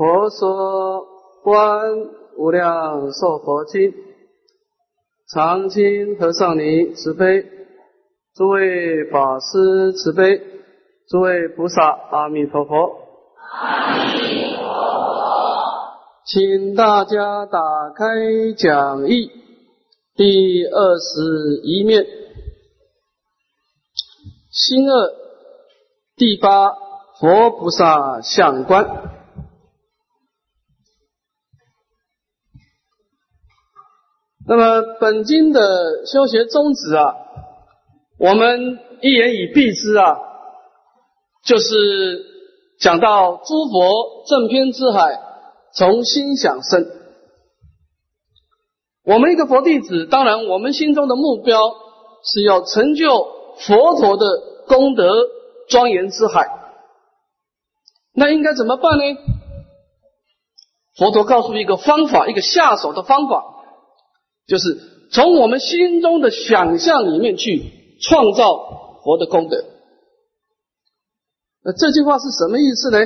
佛说观无量寿佛经，常经和尚尼慈悲，诸位法师慈悲，诸位菩萨阿弥陀佛。阿弥陀佛，请大家打开讲义第二十一面，新二第八佛菩萨相观。那么本经的修学宗旨啊，我们一言以蔽之啊，就是讲到诸佛正偏之海从心想生。我们一个佛弟子，当然我们心中的目标是要成就佛陀的功德庄严之海。那应该怎么办呢？佛陀告诉一个方法，一个下手的方法。就是从我们心中的想象里面去创造佛的功德。那这句话是什么意思呢？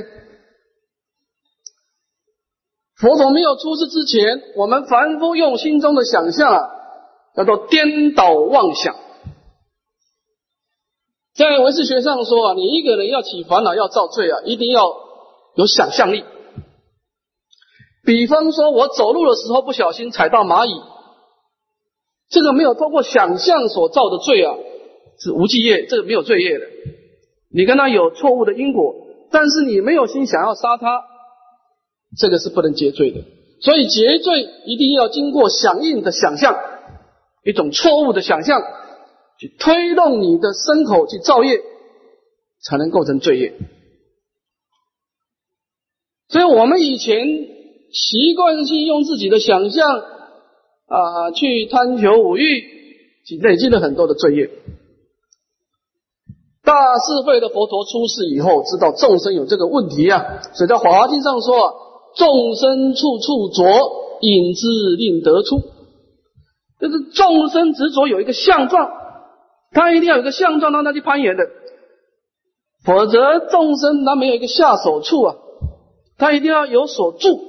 佛陀没有出世之前，我们凡夫用心中的想象啊，叫做颠倒妄想。在唯识学上说啊，你一个人要起烦恼、要造罪啊，一定要有想象力。比方说，我走路的时候不小心踩到蚂蚁。这个没有通过想象所造的罪啊，是无记业，这个没有罪业的。你跟他有错误的因果，但是你没有心想要杀他，这个是不能结罪的。所以结罪一定要经过响应的想象，一种错误的想象去推动你的身口去造业，才能构成罪业。所以我们以前习惯性用自己的想象。啊，去贪求五欲，累积了很多的罪业。大智慧的佛陀出世以后，知道众生有这个问题啊，所以在《华经》上说：“众生处处着，引之令得出。”就是众生执着有一个相状，他一定要有一个相状让他去攀岩的，否则众生他没有一个下手处啊，他一定要有所住。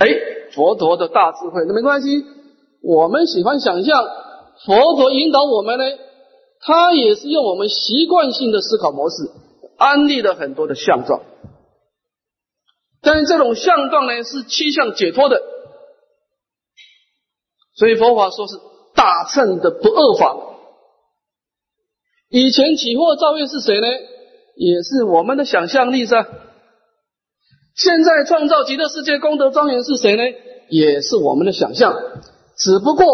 哎。佛陀的大智慧，那没关系。我们喜欢想象，佛陀引导我们呢，他也是用我们习惯性的思考模式，安利了很多的相状。但是这种相状呢，是七相解脱的，所以佛法说是大乘的不二法。以前起惑造业是谁呢？也是我们的想象力噻。现在创造极乐世界功德庄严是谁呢？也是我们的想象，只不过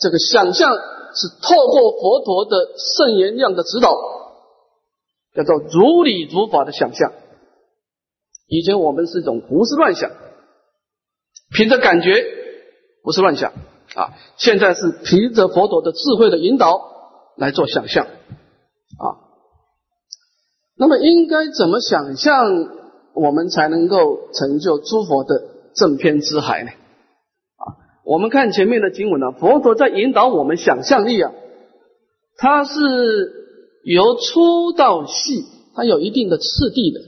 这个想象是透过佛陀的圣言量的指导，叫做如理如法的想象。以前我们是一种胡思乱想，凭着感觉胡思乱想啊，现在是凭着佛陀的智慧的引导来做想象啊。那么应该怎么想象？我们才能够成就诸佛的正偏之海呢？啊，我们看前面的经文呢，佛陀在引导我们想象力啊，它是由粗到细，它有一定的次第的。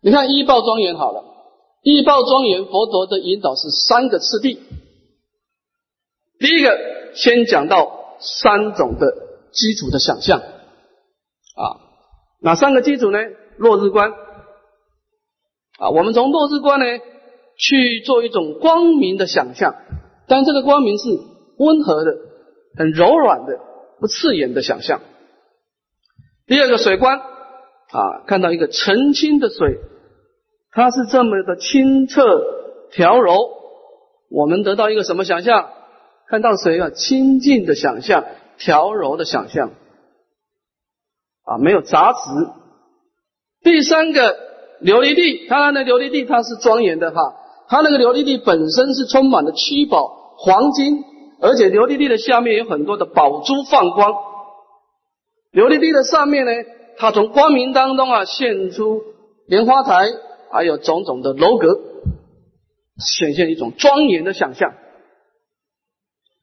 你看一报庄严好了，一报庄严，佛陀的引导是三个次第。第一个，先讲到三种的基础的想象啊，哪三个基础呢？落日观啊，我们从落日观呢去做一种光明的想象，但这个光明是温和的、很柔软的、不刺眼的想象。第二个水观啊，看到一个澄清的水，它是这么的清澈调柔，我们得到一个什么想象？看到水啊，清净的想象、调柔的想象啊，没有杂质。第三个琉璃地，当然的琉璃地它是庄严的哈，它那个琉璃地本身是充满了七宝黄金，而且琉璃地的下面有很多的宝珠放光。琉璃地的上面呢，它从光明当中啊现出莲花台，还有种种的楼阁，显现一种庄严的想象。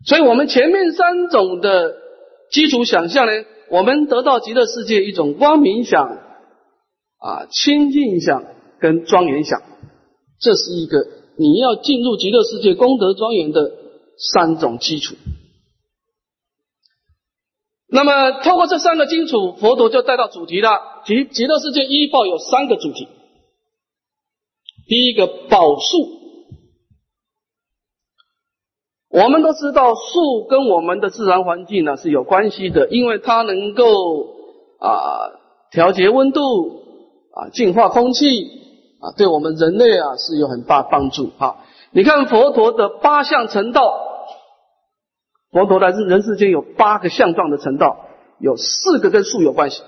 所以我们前面三种的基础想象呢，我们得到极乐世界一种光明想。啊，清净想、跟庄严想，这是一个你要进入极乐世界功德庄严的三种基础。那么，透过这三个基础，佛陀就带到主题了。极极乐世界一报有三个主题。第一个宝树，我们都知道树跟我们的自然环境呢是有关系的，因为它能够啊调节温度啊净化空气啊，对我们人类啊是有很大帮助哈。你看佛陀的八相成道。佛陀在人世间有八个相状的成道，有四个跟树有关系，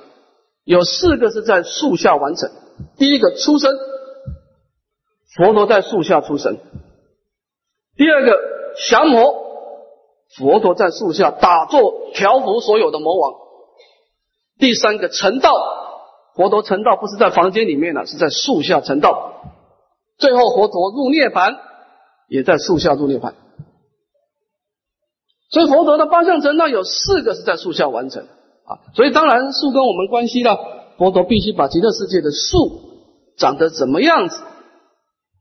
有四个是在树下完成。第一个出生，佛陀在树下出生；第二个降魔，佛陀在树下打坐调伏所有的魔王；第三个成道，佛陀成道不是在房间里面呢，是在树下成道；最后佛陀入涅槃，也在树下入涅槃。所以佛陀的八相成道有四个是在树下完成啊，所以当然树跟我们关系了。佛陀必须把极乐世界的树长得怎么样子，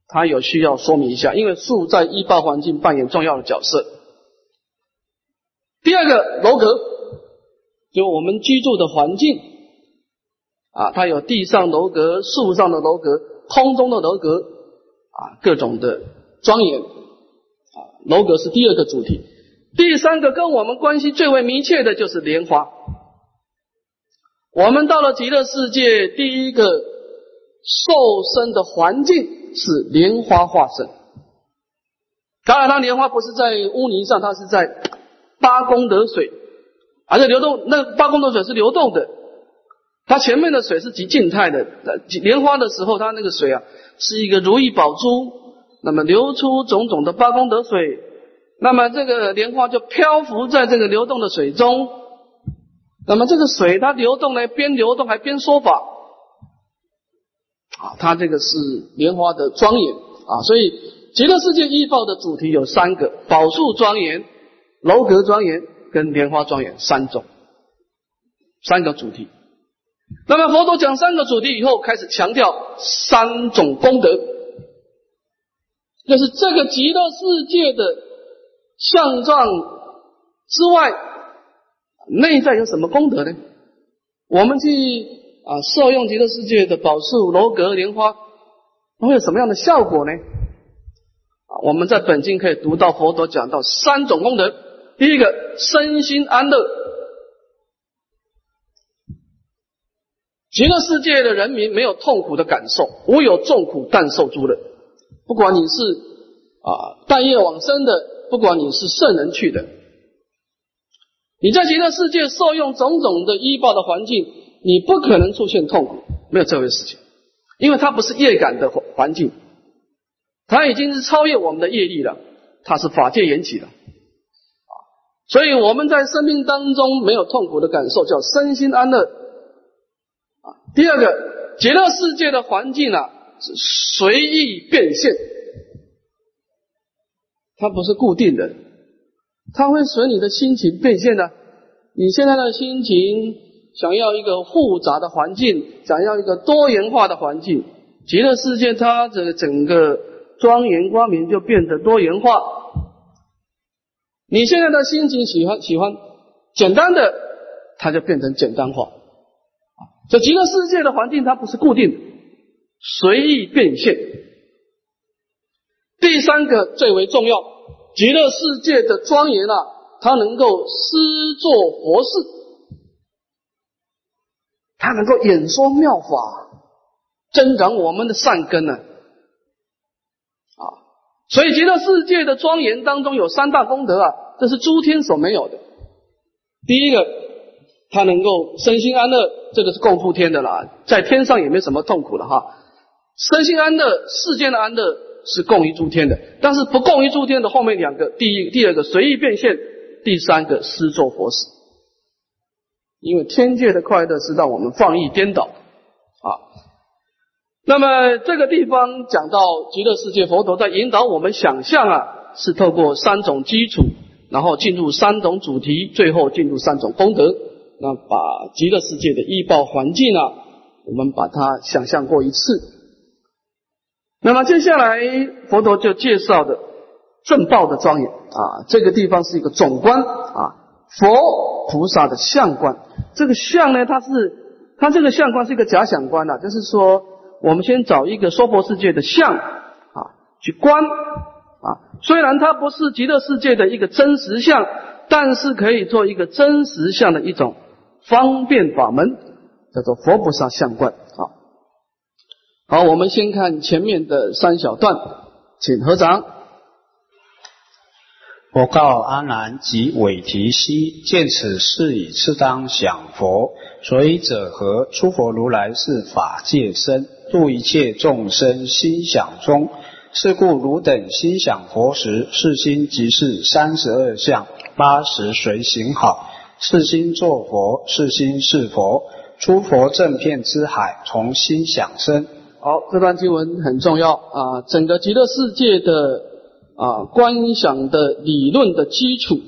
他有需要说明一下，因为树在依报环境扮演重要的角色。第二个楼阁，就我们居住的环境啊，它有地上楼阁、树上的楼阁、空中的楼阁啊，各种的庄严啊，楼阁是第二个主题。第三个跟我们关系最为密切的就是莲花。我们到了极乐世界，第一个受生的环境是莲花化身。当然，它莲花不是在污泥上，它是在八功德水，而且流动。那八功德水是流动的，它前面的水是极静态的。莲花的时候，它那个水啊，是一个如意宝珠，那么流出种种的八功德水。那么这个莲花就漂浮在这个流动的水中，那么这个水它流动呢，边流动还边说法，啊，它这个是莲花的庄严啊，所以极乐世界依报的主题有三个：宝树庄严、楼阁庄严跟莲花庄严三种，三个主题。那么佛陀讲三个主题以后，开始强调三种功德，就是这个极乐世界的。相状之外，内在有什么功德呢？我们去啊，受用极乐世界的宝树、楼阁、莲花，会有什么样的效果呢？我们在本经可以读到佛陀讲到三种功德。第一个，身心安乐。极乐世界的人民没有痛苦的感受，无有众苦但受诸乐。不管你是啊，半夜往生的。不管你是圣人去的，你在极乐世界受用种种的医报的环境，你不可能出现痛苦，没有这回事情，因为它不是业感的环境，它已经是超越我们的业力了，它是法界缘起的，啊，所以我们在生命当中没有痛苦的感受，叫身心安乐，第二个极乐世界的环境啊是随意变现。它不是固定的，它会随你的心情变现的。你现在的心情想要一个复杂的环境，想要一个多元化的环境，极乐世界它的整个庄严光明就变得多元化。你现在的心情喜欢喜欢简单的，它就变成简单化。这极乐世界的环境它不是固定的，随意变现。第三个最为重要。极乐世界的庄严啊，它能够施作佛事，它能够演说妙法，增长我们的善根呢。啊，所以极乐世界的庄严当中有三大功德啊，这是诸天所没有的。第一个，他能够身心安乐，这个是共赴天的啦，在天上也没什么痛苦了哈。身心安乐，世间的安乐。是共于诸天的，但是不共于诸天的后面两个，第一、第二个随意变现，第三个施作佛事。因为天界的快乐是让我们放逸颠倒啊。那么这个地方讲到极乐世界，佛陀在引导我们想象啊，是透过三种基础，然后进入三种主题，最后进入三种功德。那把极乐世界的医报环境啊，我们把它想象过一次。那么接下来佛陀就介绍的正报的庄严啊，这个地方是一个总观啊，佛菩萨的相观。这个相呢，它是它这个相观是一个假想观啊，就是说我们先找一个娑婆世界的相啊去观啊，虽然它不是极乐世界的一个真实相，但是可以做一个真实相的一种方便法门，叫做佛菩萨相观啊。好，我们先看前面的三小段，请合掌。我告阿难及韦提希，见此事已，次当想佛。所以者何？诸佛如来是法界身，入一切众生心想中。是故汝等心想佛时，是心即是三十二相，八十随行好。是心作佛，是心是佛。诸佛正片之海，从心想生。好，这段经文很重要啊！整个极乐世界的啊观想的理论的基础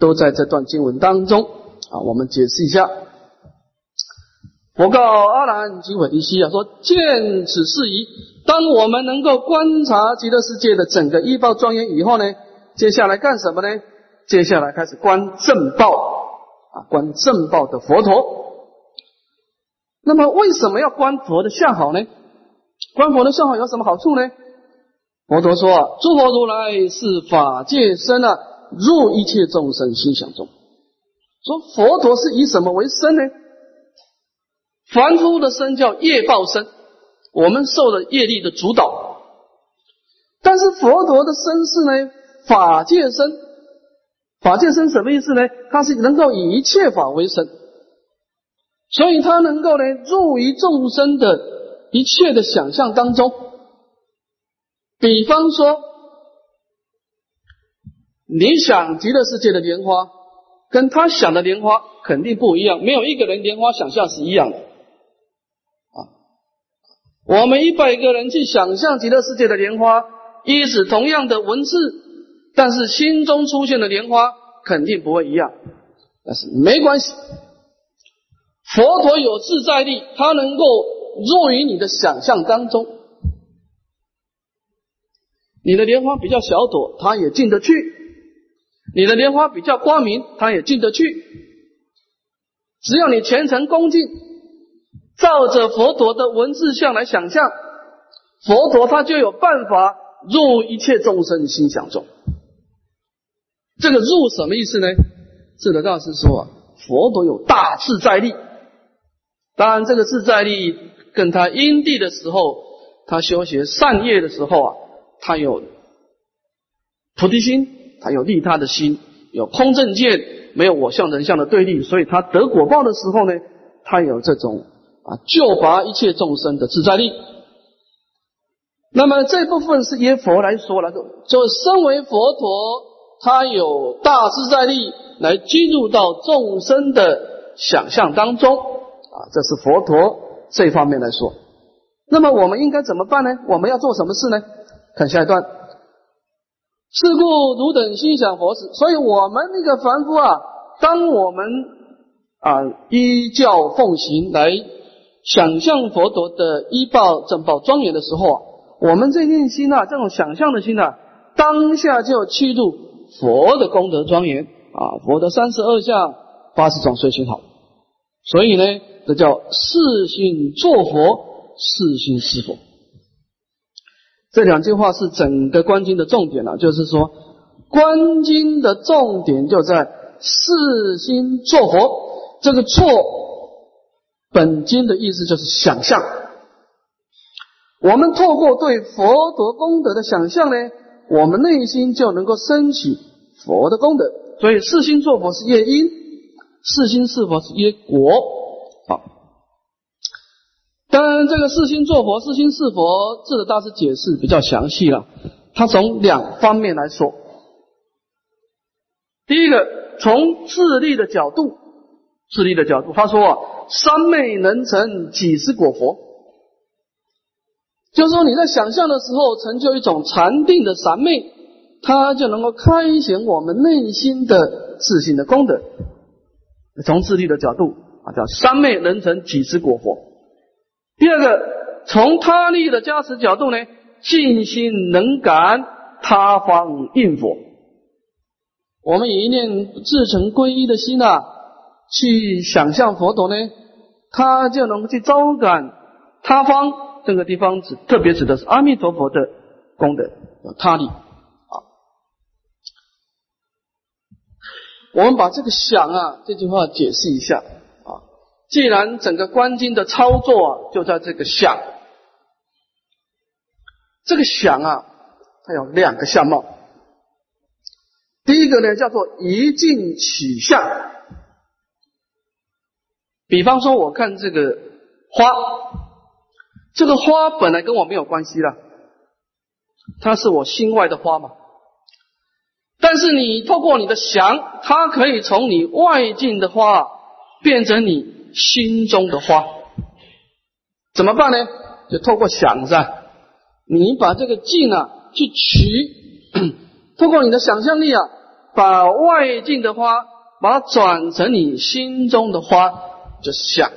都在这段经文当中啊。我们解释一下，佛告阿难及韦提希啊，说见此事宜，当我们能够观察极乐世界的整个一报庄严以后呢，接下来干什么呢？接下来开始观正报啊，观正报的佛陀。那么为什么要观佛的相好呢？观佛的相好有什么好处呢？佛陀说啊，诸佛如来是法界身啊，入一切众生心想中。说佛陀是以什么为身呢？凡夫的身叫业报身，我们受了业力的主导。但是佛陀的身是呢，法界身。法界身什么意思呢？它是能够以一切法为身，所以它能够呢，入于众生的。一切的想象当中，比方说，你想极乐世界的莲花，跟他想的莲花肯定不一样，没有一个人莲花想象是一样的啊。我们一百个人去想象极乐世界的莲花，一是同样的文字，但是心中出现的莲花肯定不会一样。但是没关系，佛陀有自在力，他能够。入于你的想象当中，你的莲花比较小朵，他也进得去；你的莲花比较光明，他也进得去。只要你虔诚恭敬，照着佛陀的文字像来想象，佛陀他就有办法入一切众生心想中。这个入什么意思呢？智德大师说啊，佛陀有大自在力，当然这个自在力。跟他因地的时候，他修学善业的时候啊，他有菩提心，他有利他的心，有空正见，没有我相人相的对立，所以他得果报的时候呢，他有这种啊救拔一切众生的自在力。那么这部分是以佛来说了，就就身为佛陀，他有大自在力来进入到众生的想象当中啊，这是佛陀。这方面来说，那么我们应该怎么办呢？我们要做什么事呢？看下一段。是故汝等心想佛时，所以我们那个凡夫啊，当我们啊依教奉行来想象佛陀的依报正报庄严的时候啊，我们这念心啊，这种想象的心啊，当下就趋入佛的功德庄严啊，佛的三十二相八十种随行好。所以呢。这叫四心作佛，四心是佛。这两句话是整个观经的重点了，就是说，观经的重点就在四心作佛。这个“作”本经的意思就是想象。我们透过对佛陀功德的想象呢，我们内心就能够升起佛的功德。所以，四心作佛是业因，四心是佛是业果。好，当然，这个四心作佛，四心是佛，智的大师解释比较详细了。他从两方面来说，第一个从智力的角度，智力的角度，他说啊，三昧能成几十果佛，就是说你在想象的时候成就一种禅定的三昧，它就能够开显我们内心的自信的功德。从智力的角度。啊，叫三昧能成几十果佛。第二个，从他力的加持角度呢，尽心能感他方应佛。我们以一念至诚皈依的心啊，去想象佛陀呢，他就能去招感他方。这个地方指特别指的是阿弥陀佛的功德，他力啊。我们把这个想啊这句话解释一下啊。既然整个观经的操作啊就在这个想，这个想啊，它有两个相貌。第一个呢，叫做一境起相。比方说，我看这个花，这个花本来跟我没有关系了，它是我心外的花嘛。但是你透过你的想，它可以从你外境的花变成你心中的花。怎么办呢？就透过想噻，你把这个境啊去取，透过你的想象力啊。把外境的花，把它转成你心中的花，就是想。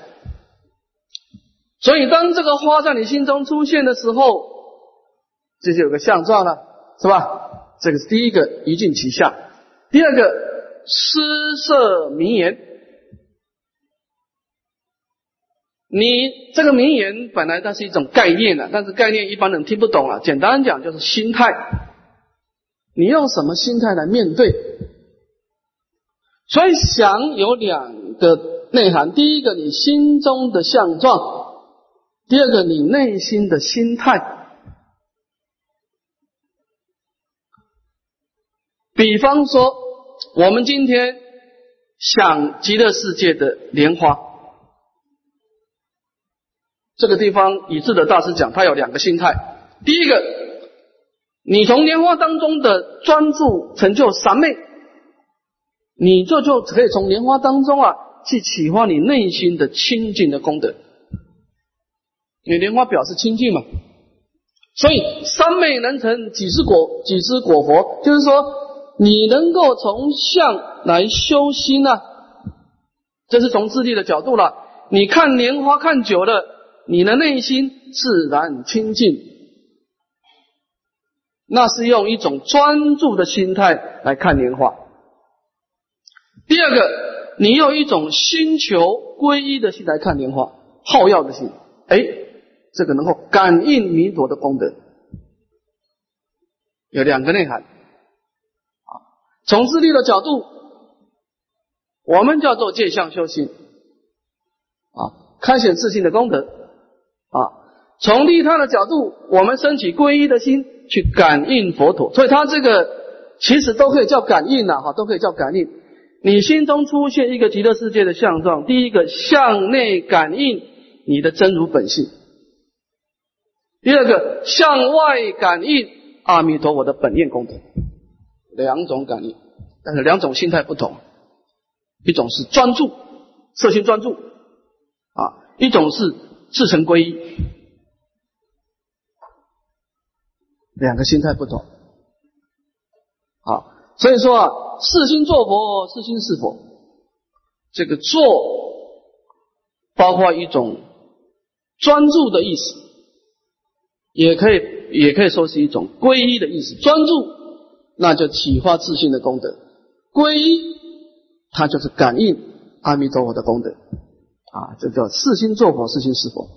所以，当这个花在你心中出现的时候，这就有个相状了，是吧？这个是第一个一境其相。第二个诗色名言，你这个名言本来它是一种概念的，但是概念一般人听不懂啊。简单讲就是心态。你用什么心态来面对？所以想有两个内涵：第一个，你心中的相状；第二个，你内心的心态。比方说，我们今天想极乐世界的莲花，这个地方以智的大师讲，他有两个心态：第一个。你从莲花当中的专注成就三昧，你就就可以从莲花当中啊去启发你内心的清净的功德。你莲花表示清净嘛，所以三昧能成几时果？几时果佛？就是说你能够从相来修心啊，这是从智力的角度了。你看莲花看久了，你的内心自然清净。那是用一种专注的心态来看莲花。第二个，你用一种心求皈依的心来看莲花，好药的心，哎，这个能够感应弥陀的功德，有两个内涵。啊，从自利的角度，我们叫做借相修心，啊，开显自信的功德，啊，从利他的角度，我们升起皈依的心。去感应佛陀，所以他这个其实都可以叫感应呐，哈，都可以叫感应。你心中出现一个极乐世界的相状，第一个向内感应你的真如本性；第二个向外感应阿弥陀佛的本愿功德。两种感应，但是两种心态不同，一种是专注，色心专注啊，一种是自成归一。两个心态不同，好，所以说啊，四心做佛，四心是佛。这个做包括一种专注的意思，也可以也可以说是一种皈依的意思。专注，那就启发自信的功德；皈依，它就是感应阿弥陀佛的功德。啊，这叫四心做佛，四心是佛。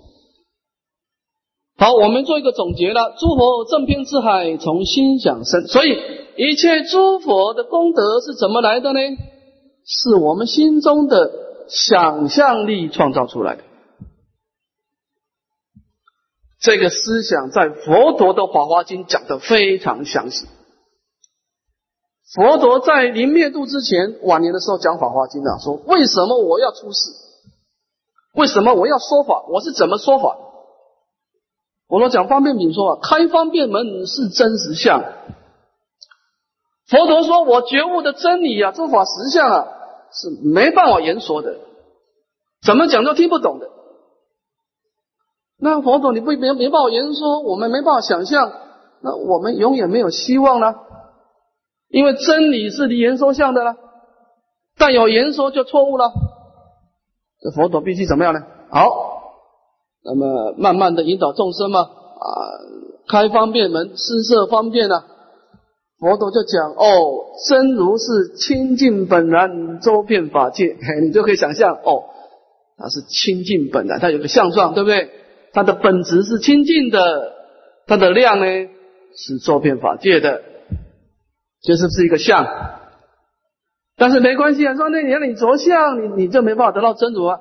好，我们做一个总结了。诸佛正遍智海，从心想生。所以一切诸佛的功德是怎么来的呢？是我们心中的想象力创造出来的。这个思想在佛陀的《法华经》讲的非常详细。佛陀在临灭度之前，晚年的时候讲《法华经》啊，说为什么我要出世？为什么我要说法？我是怎么说法？我说讲方便品说法，开方便门是真实相。佛陀说我觉悟的真理啊，诸法实相啊，是没办法言说的，怎么讲都听不懂的。那佛陀你不没没办法言说，我们没办法想象，那我们永远没有希望了。因为真理是离言说相的了，但有言说就错误了。这佛陀必须怎么样呢？好。那么慢慢的引导众生嘛，啊开方便门，施设方便啊。佛陀就讲哦，真如是清净本然，周遍法界，你就可以想象哦，它是清净本然，它有个相状，对不对？它的本质是清净的，它的量呢是周遍法界的，就是是一个相。但是没关系啊，说那你让你着相，你你就没办法得到真如啊。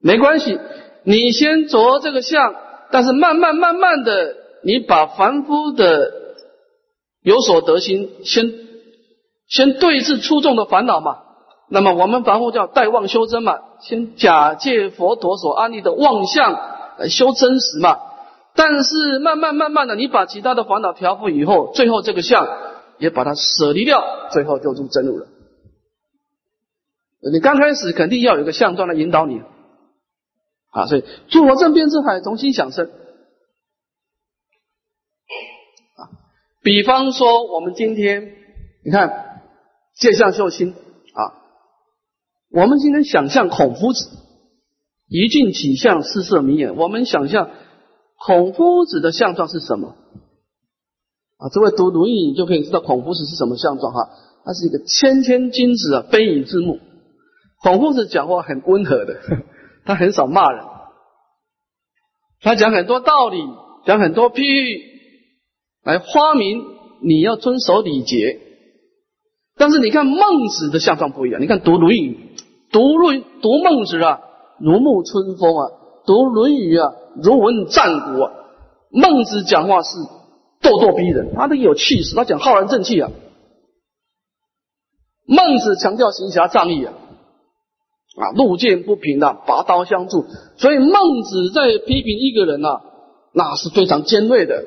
没关系，你先着这个相，但是慢慢慢慢的，你把凡夫的有所得心先先对治出众的烦恼嘛。那么我们凡夫叫待妄修真嘛，先假借佛陀所安立的妄相来修真实嘛。但是慢慢慢慢的，你把其他的烦恼调伏以后，最后这个相也把它舍离掉，最后就入真如了。你刚开始肯定要有个相状来引导你，啊，所以诸佛正边之海，从心想生。啊，比方说我们今天，你看借相修心啊，我们今天想象孔夫子一镜起相，四色明眼，我们想象孔夫子的相状是什么？啊，这位读《论语》就可以知道孔夫子是什么相状哈，他是一个谦谦君子啊，悲以自牧。孔夫子讲话很温和的，他很少骂人，他讲很多道理，讲很多譬喻，来发明你要遵守礼节。但是你看孟子的相状不一样，你看读《论语》，读《论》读孟子啊，如沐春风啊；读《论语》啊，如闻战鼓啊。孟子讲话是咄咄逼人，他都有气势，他讲浩然正气啊。孟子强调行侠仗义啊。啊，路见不平的，拔刀相助。所以孟子在批评一个人呢，那是非常尖锐的。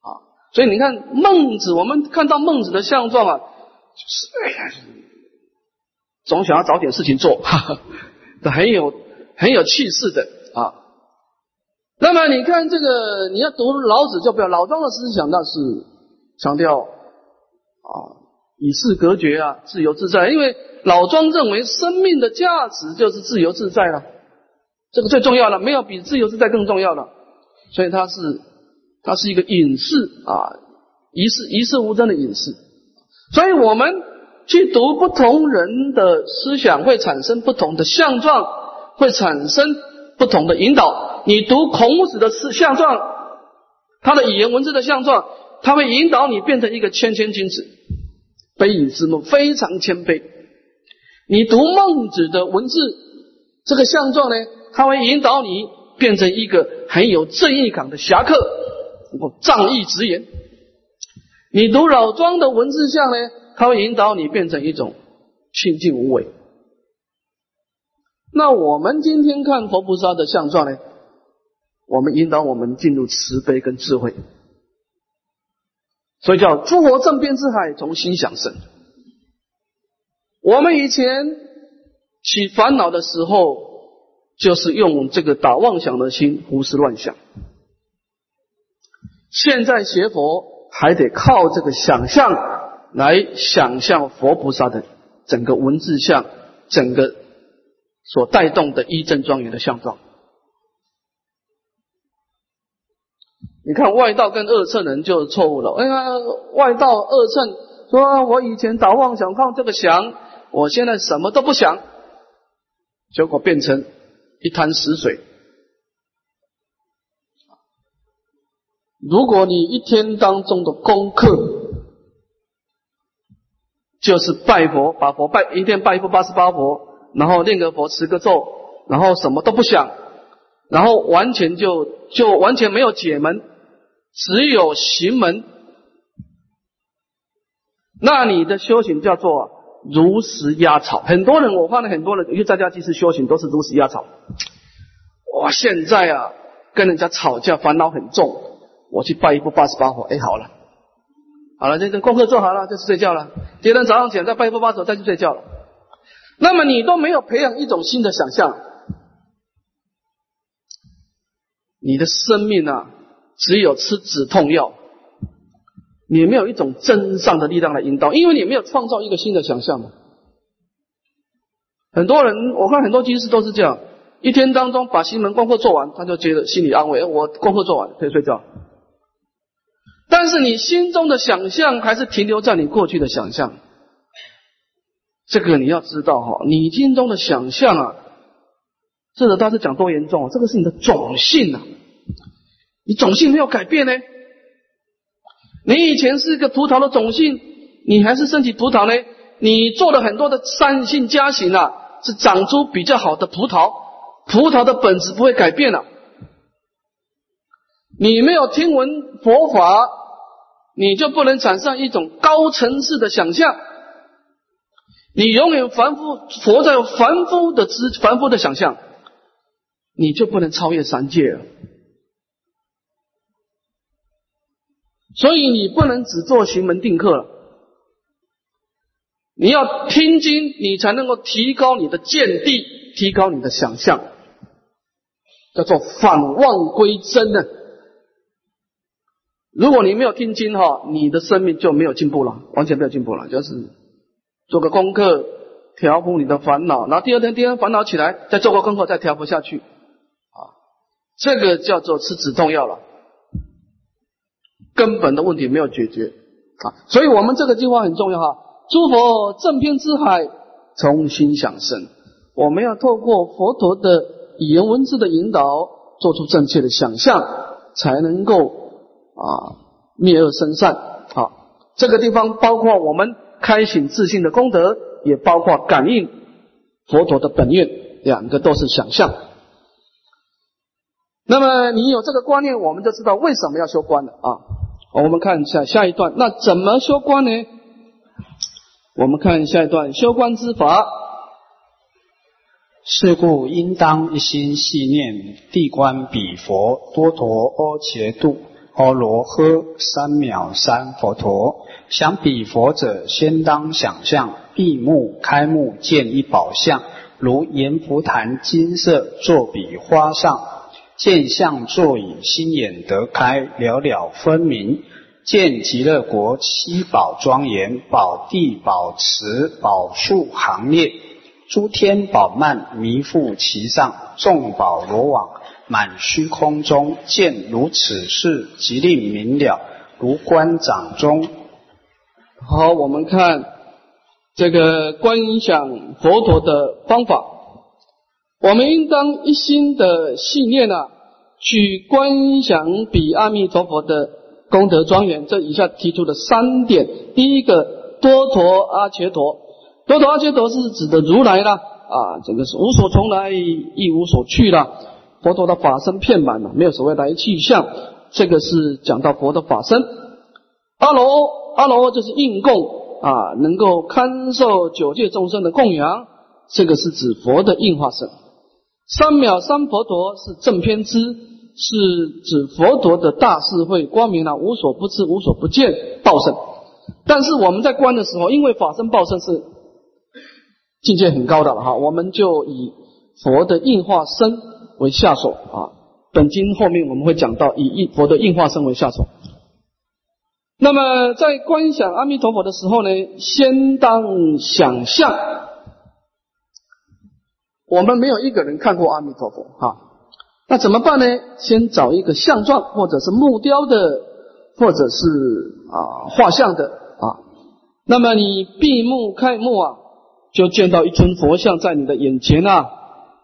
啊，所以你看孟子，我们看到孟子的相状啊，就是哎呀，总想要找点事情做，哈哈，很有很有气势的啊。那么你看这个，你要读老子就不要老庄的思想，那是强调啊，与世隔绝啊，自由自在，因为。老庄认为生命的价值就是自由自在了，这个最重要了，没有比自由自在更重要的。所以它是它是一个隐士啊，一世一世无争的隐士。所以我们去读不同人的思想，会产生不同的相状，会产生不同的引导。你读孔子的思相状，他的语言文字的相状，他会引导你变成一个谦谦君子，悲以自牧，非常谦卑。你读孟子的文字，这个相状呢，它会引导你变成一个很有正义感的侠客，能够仗义直言。你读老庄的文字相呢，它会引导你变成一种清净无为。那我们今天看佛菩萨的相状呢，我们引导我们进入慈悲跟智慧，所以叫诸佛正边之海，从心想生。我们以前起烦恼的时候，就是用这个打妄想的心胡思乱想。现在学佛还得靠这个想象来想象佛菩萨的整个文字像，整个所带动的一正庄严的相状。你看外道跟二乘人就错误了。哎呀，外道二乘说我以前打妄想靠这个想。我现在什么都不想，结果变成一滩死水。如果你一天当中的功课就是拜佛，把佛拜一天拜一部八十八佛，然后念个佛持个咒，然后什么都不想，然后完全就就完全没有解门，只有行门，那你的修行叫做。如实压草，很多人我发现很多人，因为在家即使修行都是如实压草。我现在啊，跟人家吵架，烦恼很重，我去拜一部八十八佛，哎，好了，好了，这这功课做好了，就去睡觉了。第二天早上起来再拜一部八十，再去睡觉。那么你都没有培养一种新的想象，你的生命啊，只有吃止痛药。你没有一种真上的力量来引导，因为你没有创造一个新的想象嘛。很多人，我看很多居士都是这样，一天当中把心门功课做完，他就觉得心里安慰，我功课做完可以睡觉。但是你心中的想象还是停留在你过去的想象，这个你要知道哈，你心中的想象啊，这个倒是讲多严重啊，这个是你的种性啊，你种性没有改变呢，你以前是一个葡萄的种性，你还是身体葡萄呢，你做了很多的善性加行啊，是长出比较好的葡萄，葡萄的本质不会改变了，你没有听闻佛法。你就不能产生一种高层次的想象，你永远凡夫活在凡夫的知凡夫的想象，你就不能超越三界了。所以你不能只做行门定课了，你要听经，你才能够提高你的见地，提高你的想象，叫做反妄归真呢。如果你没有听经哈，你的生命就没有进步了，完全没有进步了。就是做个功课，调伏你的烦恼，然后第二天第二天烦恼起来，再做个功课，再调伏下去，啊，这个叫做吃止痛药了，根本的问题没有解决啊。所以我们这个计划很重要哈。诸佛正偏之海，从心想生，我们要透过佛陀的语言文字的引导，做出正确的想象，才能够。啊，灭恶生善，好，这个地方包括我们开醒自信的功德，也包括感应佛陀的本愿，两个都是想象。那么你有这个观念，我们就知道为什么要修观了啊。我们看一下下一段，那怎么修观呢？我们看下一段，修观之法，是故应当一心系念地观彼佛多陀阿伽度。阿罗诃三藐三佛陀，想彼佛者，先当想象闭目开目见一宝相，如阎浮檀金色坐比花上，见相坐以心眼得开，了了分明，见极乐国七宝庄严，宝地宝池宝树行列，诸天宝曼弥覆其上，众宝罗网。满虚空中见如此事，即令明了，如观掌中。好，我们看这个观想佛陀的方法。我们应当一心的信念啊，去观想比阿弥陀佛的功德庄严。这以下提出的三点：第一个，多陀阿伽陀，多陀阿伽陀是指的如来啦，啊，这个是无所从来，亦无所去了。佛陀的法身遍满了，没有所谓来去相。这个是讲到佛的法身。阿罗阿罗就是应供啊，能够堪受九界众生的供养。这个是指佛的应化身。三藐三佛陀是正偏知，是指佛陀的大智慧光明了，无所不知，无所不见，报身。但是我们在观的时候，因为法身报身是境界很高的了哈，我们就以佛的应化身。为下手啊，本经后面我们会讲到以一佛的应化身为下手。那么在观想阿弥陀佛的时候呢，先当想象，我们没有一个人看过阿弥陀佛哈，那怎么办呢？先找一个像状，或者是木雕的，或者是啊画像的啊。那么你闭目开目啊，就见到一尊佛像在你的眼前啊。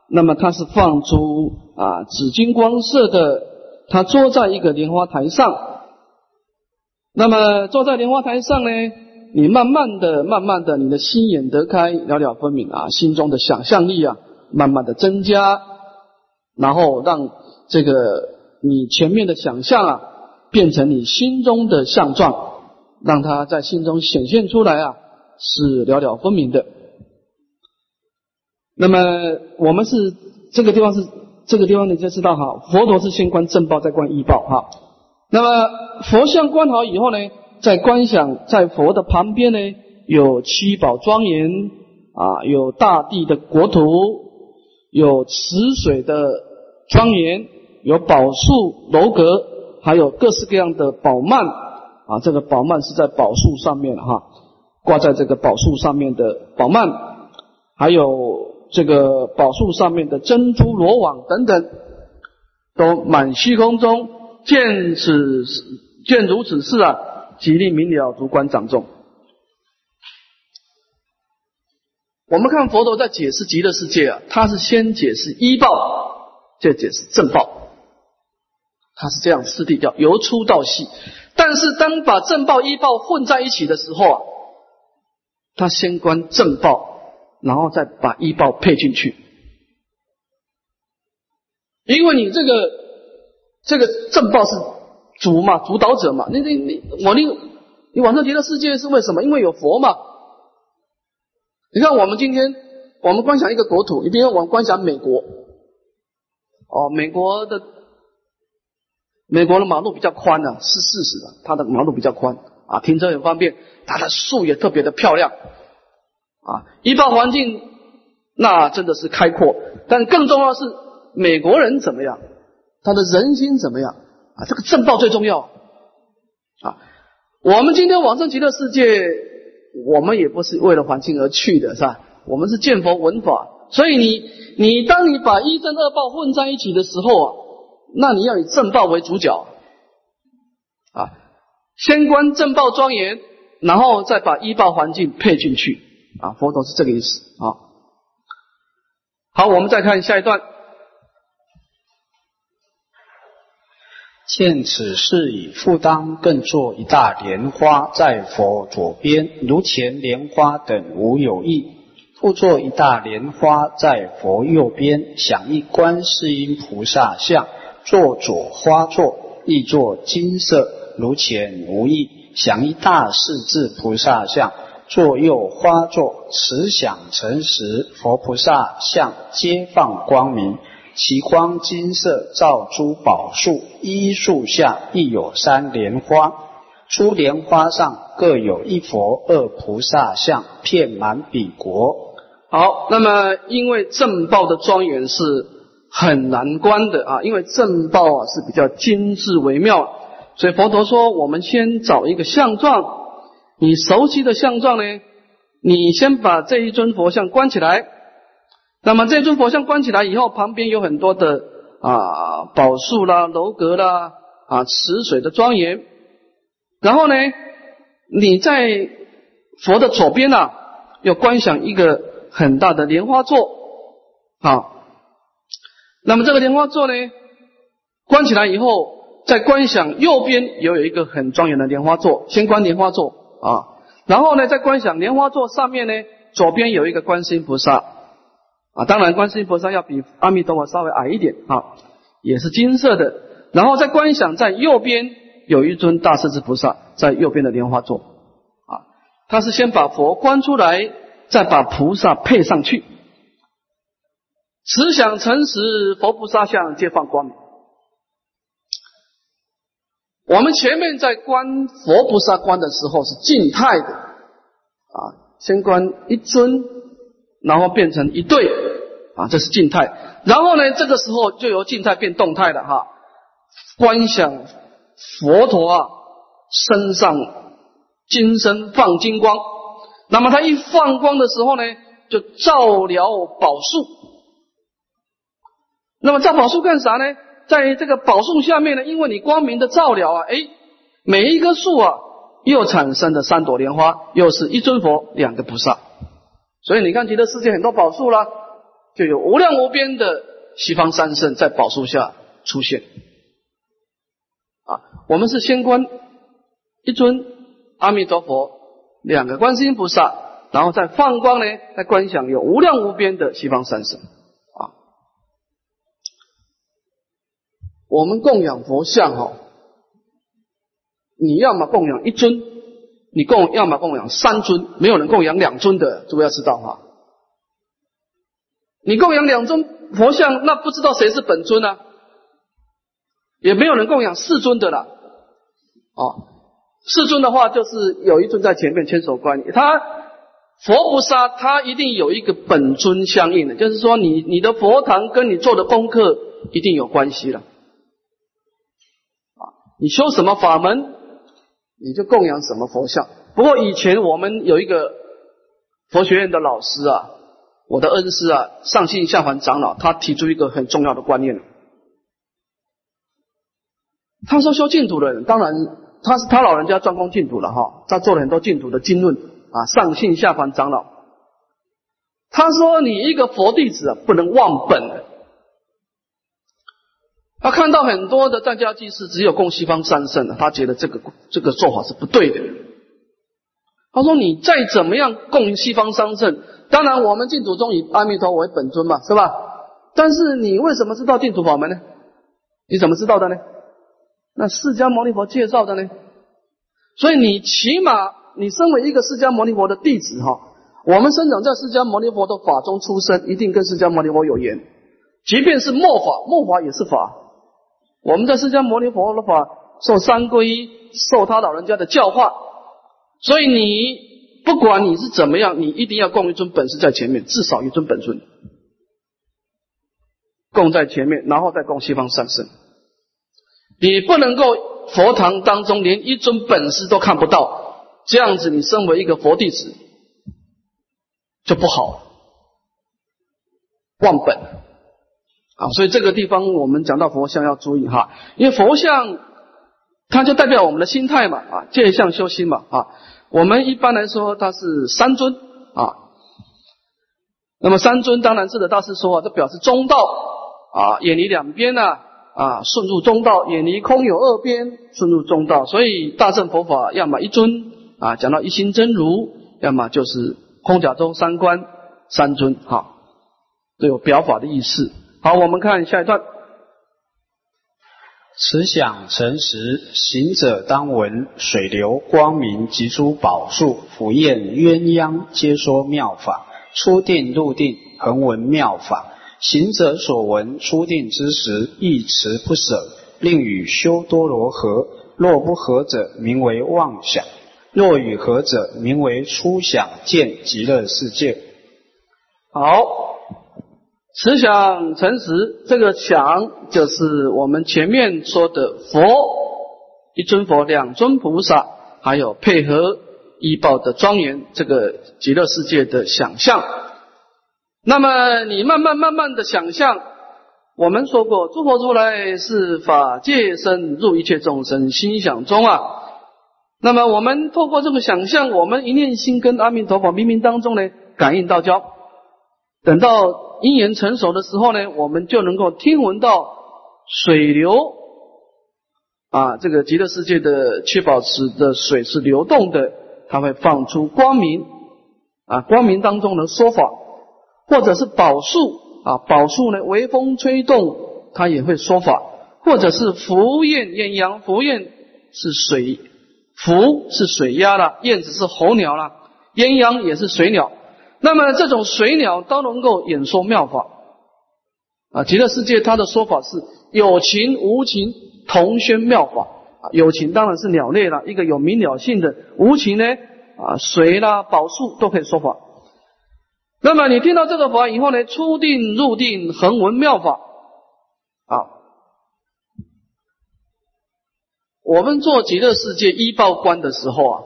那么它是放出啊紫金光色的，他坐在一个莲花台上。那么坐在莲花台上呢，你慢慢的、慢慢的，你的心眼得开，了了分明啊，心中的想象力啊，慢慢的增加，然后让这个你前面的想象啊，变成你心中的相状，让它在心中显现出来啊，是了了分明的。那么我们是这个地方是这个地方你就知道哈，佛陀是先观正报再观异报哈。那么佛像观好以后呢，在观想在佛的旁边呢，有七宝庄严啊，有大地的国土，有池水的庄严，有宝树楼阁，还有各式各样的宝幔啊。这个宝幔是在宝树上面哈，挂在这个宝树上面的宝幔，还有。这个宝树上面的珍珠罗网等等，都满虚空中见此见如此事啊，吉利明了，主观掌众。我们看佛陀在解释极乐世界啊，他是先解释依报，再解释正报，他是这样四谛调由粗到细。但是当把正报依报混在一起的时候啊，他先观正报，然后再把依报配进去，因为你这个这个正报是主嘛，主导者嘛，你你你我你你往上提到世界是为什么？因为有佛嘛。你看，我们今天我们观想一个国土，你比如我们观想美国，哦，美国的美国的马路比较宽的，是事实的，它的马路比较宽。啊，停车很方便，它的树也特别的漂亮。啊，一报环境那真的是开阔，但更重要是美国人怎么样，他的人心怎么样啊，这个正报最重要啊，我们今天往生极乐世界。我们也不是为了环境而去的，是吧？我们是见佛闻法，所以你你当你把一正二报混在一起的时候啊，那你要以正报为主角啊，先观正报庄严，然后再把一报环境配进去啊。佛陀是这个意思啊。好，我们再看下一段。见此事已，复当更作一大莲花在佛左边，如前莲花等无有异。复作一大莲花在佛右边，想一观世音菩萨像，坐左花座，亦作金色，如前无异。想一大势至菩萨像，坐右花座，慈想诚实，佛菩萨像皆放光明。其光金色，照诸宝树，一树下亦有三莲花，诸莲花上各有一佛、二菩萨像，遍满彼国。好，那么因为正报的庄严是很难观的啊，因为正报啊是比较精致微妙，所以佛陀说，我们先找一个相状，你熟悉的相状呢，你先把这一尊佛像关起来。那么这尊佛像关起来以后，旁边有很多的啊宝树啦、楼阁啦、啊池水的庄严。然后呢，你在佛的左边呢，要观想一个很大的莲花座。好，那么这个莲花座呢，关起来以后，再观想右边也有一个很庄严的莲花座。先观莲花座啊，然后呢，在观想莲花座上面呢，左边有一个观世音菩萨。啊，当然，观世音菩萨要比阿弥陀佛稍微矮一点啊，也是金色的。然后在观想，在右边有一尊大势至菩萨，在右边的莲花座啊，他是先把佛观出来，再把菩萨配上去。慈想诚实，佛菩萨像皆放光明。我们前面在观佛菩萨观的时候是静态的啊，先观一尊，然后变成一对。啊，这是静态。然后呢，这个时候就由静态变动态了哈。观想佛陀啊，身上金身放金光，那么他一放光的时候呢，就照了宝树。那么照宝树干啥呢？在这个宝树下面呢，因为你光明的照了啊，哎，每一棵树啊，又产生了三朵莲花，又是一尊佛，两个菩萨。所以你看，极乐世界很多宝树啦。就有无量无边的西方三圣在宝树下出现啊！我们是先观一尊阿弥陀佛，两个观世音菩萨，然后再放光呢，再观想有无量无边的西方三圣我们供养佛像哈，你要么供养一尊，你供要么供养三尊，没有人供养两尊的，诸位要知道哈。你供养两尊佛像，那不知道谁是本尊呢？也没有人供养四尊的了。哦，四尊的话，就是有一尊在前面千手观音，他佛菩萨他一定有一个本尊相应的，就是说你你的佛堂跟你做的功课一定有关系了。你修什么法门，你就供养什么佛像。不过以前我们有一个佛学院的老师啊。我的恩师啊，上信下凡长老，他提出一个很重要的观念。他说修净土的人，当然他是他老人家专攻净土了哈，他做了很多净土的经论啊。上信下凡长老，他说你一个佛弟子啊，不能忘本。他看到很多的在家祭祀只有供西方三圣的，他觉得这个这个做法是不对的。他说你再怎么样供西方三圣，当然我们净土宗以阿弥陀为本尊嘛，是吧？但是你为什么知道净土法门呢？你怎么知道的呢？那释迦牟尼佛介绍的呢？所以你起码你身为一个释迦牟尼佛的弟子哈，我们生长在释迦牟尼佛的法中出生，一定跟释迦牟尼佛有缘。即便是末法，末法也是法。我们在释迦牟尼佛的法受三皈依，受他老人家的教化。所以你不管你是怎么样，你一定要供一尊本师在前面，至少一尊本尊供在前面，然后再供西方三圣。你不能够佛堂当中连一尊本师都看不到，这样子你身为一个佛弟子就不好，忘本啊！所以这个地方我们讲到佛像要注意哈，因为佛像它就代表我们的心态嘛啊，见相修心嘛啊。我们一般来说它是三尊啊，那么三尊当然是的大师说啊，这表示中道啊，远离两边呢。啊，顺入中道，远离空有二边，顺入中道。所以大乘佛法，要么一尊啊，讲到一心真如；要么就是空假中三观三尊，哈，都有表法的意思。好，我们看下一段。此想诚实，行者当闻水流光明及诸宝树，福焰鸳鸯，皆说妙法。初定入定，恒闻妙法。行者所闻初定之时，一持不舍，令与修多罗合。若不合者，名为妄想；若与合者，名为初想见极乐世界。好，慈想诚实，这个想就是我们前面说的佛，一尊佛，两尊菩萨，还有配合医报的庄严，这个极乐世界的想象。那么你慢慢慢慢的想象，我们说过，诸佛如来是法界身，入一切众生心想中啊。那么我们透过这个想象，我们一念心跟阿弥陀佛冥冥当中呢感应道交，等到因缘成熟的时候呢，我们就能够听闻到水流啊，这个极乐世界的七宝池的水是流动的，它会放出光明啊，光明当中的说法。或者是宝树啊，宝树呢，微风吹动，它也会说法；或者是浮燕鸳鸯，浮燕是水，浮是水鸭了，燕子是候鸟了，鸳鸯也是水鸟。那么这种水鸟都能够演说妙法啊。极乐世界它的说法是有情无情同宣妙法啊。有情当然是鸟类了，一个有明了性的；无情呢啊，水啦、宝树都可以说法。那么你听到这个法以后呢，出定入定，恒闻妙法啊。我们做极乐世界一报关的时候啊，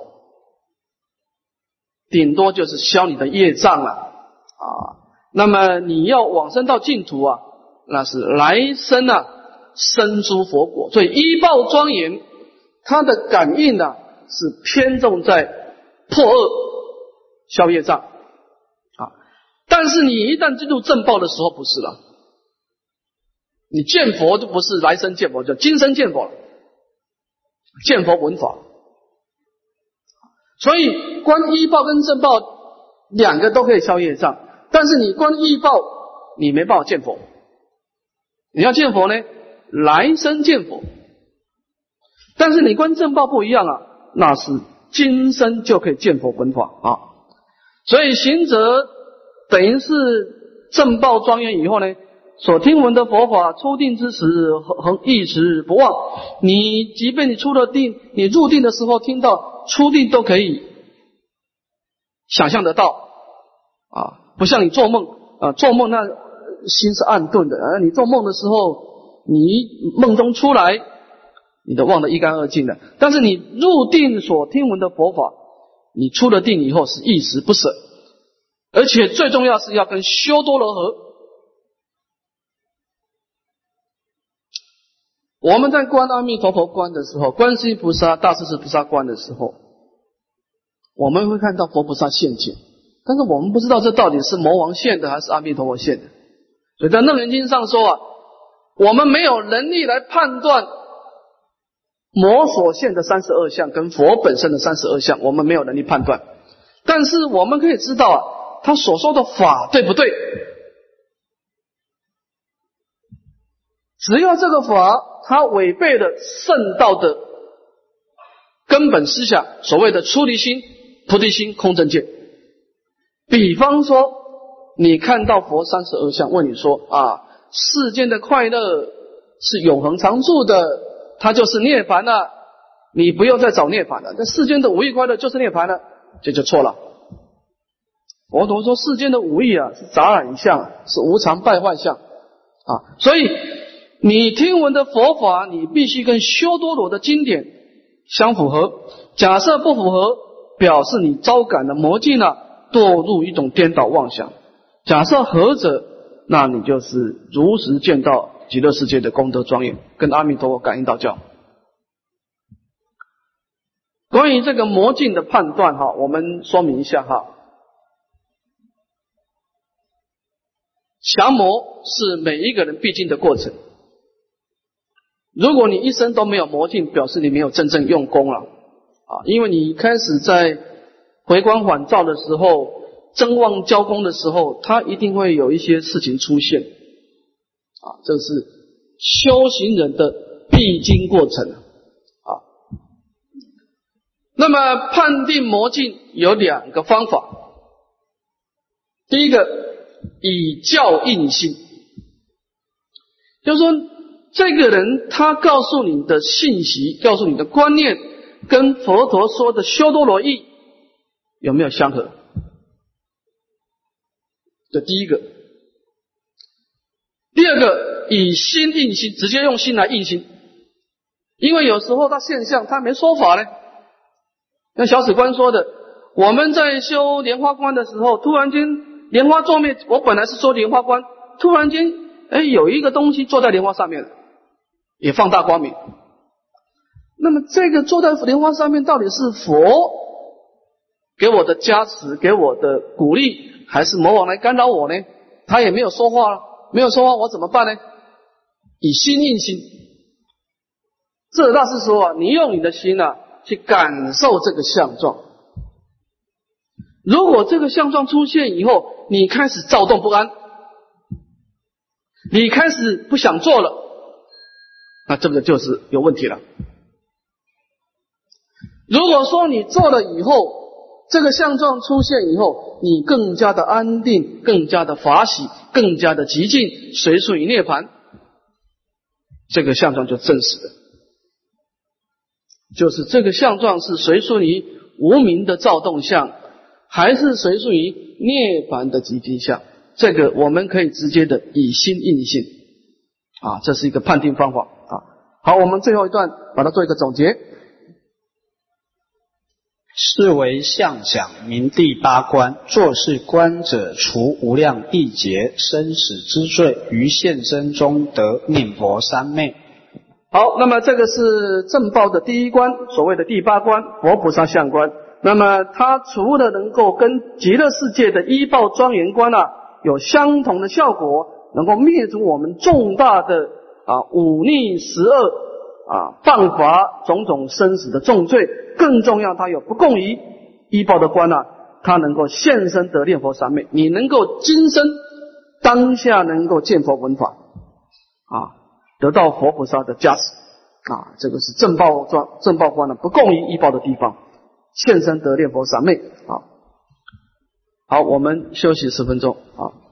顶多就是消你的业障了啊。那么你要往生到净土啊，那是来生啊，生诸佛果。所以医报庄严，它的感应呢是偏重在破恶、消业障啊。但是你一旦进入正报的时候，不是了。你见佛就不是来生见佛，叫今生见佛了。见佛闻法，所以观一报跟正报两个都可以消业障。但是你观一报，你没办法见佛。你要见佛呢，来生见佛。但是你观正报不一样啊，那是今生就可以见佛闻法啊。所以行者。等于是正报庄严以后呢，所听闻的佛法出定之时恒，恒一直不忘。你即便你出了定，你入定的时候听到出定都可以想象得到啊，不像你做梦啊，做梦那心是暗钝的啊。你做梦的时候，你梦中出来，你都忘得一干二净的。但是你入定所听闻的佛法，你出了定以后是一时不舍。而且最重要是要跟修多罗合。我们在观阿弥陀佛观的时候，观世音菩萨、大势至菩萨观的时候，我们会看到佛菩萨现前，但是我们不知道这到底是魔王现的还是阿弥陀佛现的。所以在《楞严经》上说啊，我们没有能力来判断魔所现的三十二相跟佛本身的三十二相，我们没有能力判断。但是我们可以知道啊，他所说的法对不对？只要这个法。它违背了圣道的根本思想，所谓的出离心、菩提心、空正见。比方说，你看到佛三十二相，问你说啊，世间的快乐是永恒常住的，它就是涅槃了，你不用再找涅槃了。这世间的五欲快乐就是涅槃了，这就错了。佛陀说，世间的五欲啊是杂染相，是无常败坏相啊，所以。你听闻的佛法，你必须跟修多罗的经典相符合。假设不符合，表示你招感的魔镜呢，堕入一种颠倒妄想。假设合者，那你就是如实见到极乐世界的功德庄严，跟阿弥陀佛感应道教。关于这个魔镜的判断，哈，我们说明一下哈。降魔是每一个人必经的过程。如果你一生都没有魔镜，表示你没有真正用功了啊！因为你开始在回光返照的时候，增旺交功的时候，它一定会有一些事情出现啊！这是修行人的必经过程啊。那么判定魔镜有两个方法，第一个以教应心，就是说。这个人他告诉你的信息，告诉你的观念，跟佛陀说的修多罗意有没有相合？这第一个。第二个，以心印心，直接用心来印心。因为有时候他现象他没说法呢。像小史官说的，我们在修莲花观的时候，突然间莲花座面，我本来是说莲花观，突然间哎有一个东西坐在莲花上面了。也放大光明。那么，这个坐在莲花上面，到底是佛给我的加持，给我的鼓励，还是魔王来干扰我呢？他也没有说话，没有说话，我怎么办呢？以心印心。这大师说啊，你用你的心啊，去感受这个相状。如果这个相状出现以后，你开始躁动不安，你开始不想做了。那这个就是有问题了。如果说你做了以后，这个相状出现以后，你更加的安定，更加的法喜，更加的极静，随顺于涅槃，这个相状就证实了。就是这个相状是随顺于无名的躁动相，还是随顺于涅槃的极静相？这个我们可以直接的以心印心啊，这是一个判定方法。好，我们最后一段把它做一个总结。是为相想明第八关，做是观者除无量亿劫生死之罪，于现身中得念佛三昧。好，那么这个是正报的第一关，所谓的第八关佛菩萨相观。那么它除了能够跟极乐世界的一报庄严观啊有相同的效果，能够灭除我们重大的。啊，忤逆十恶啊，犯法种种生死的重罪，更重要，他有不共于医报的官呢，他能够现身得念佛三昧，你能够今生当下能够见佛闻法啊，得到佛菩萨的加持啊，这个是正报状正报官呢不共于医报的地方，现身得念佛三昧啊。好，我们休息十分钟啊。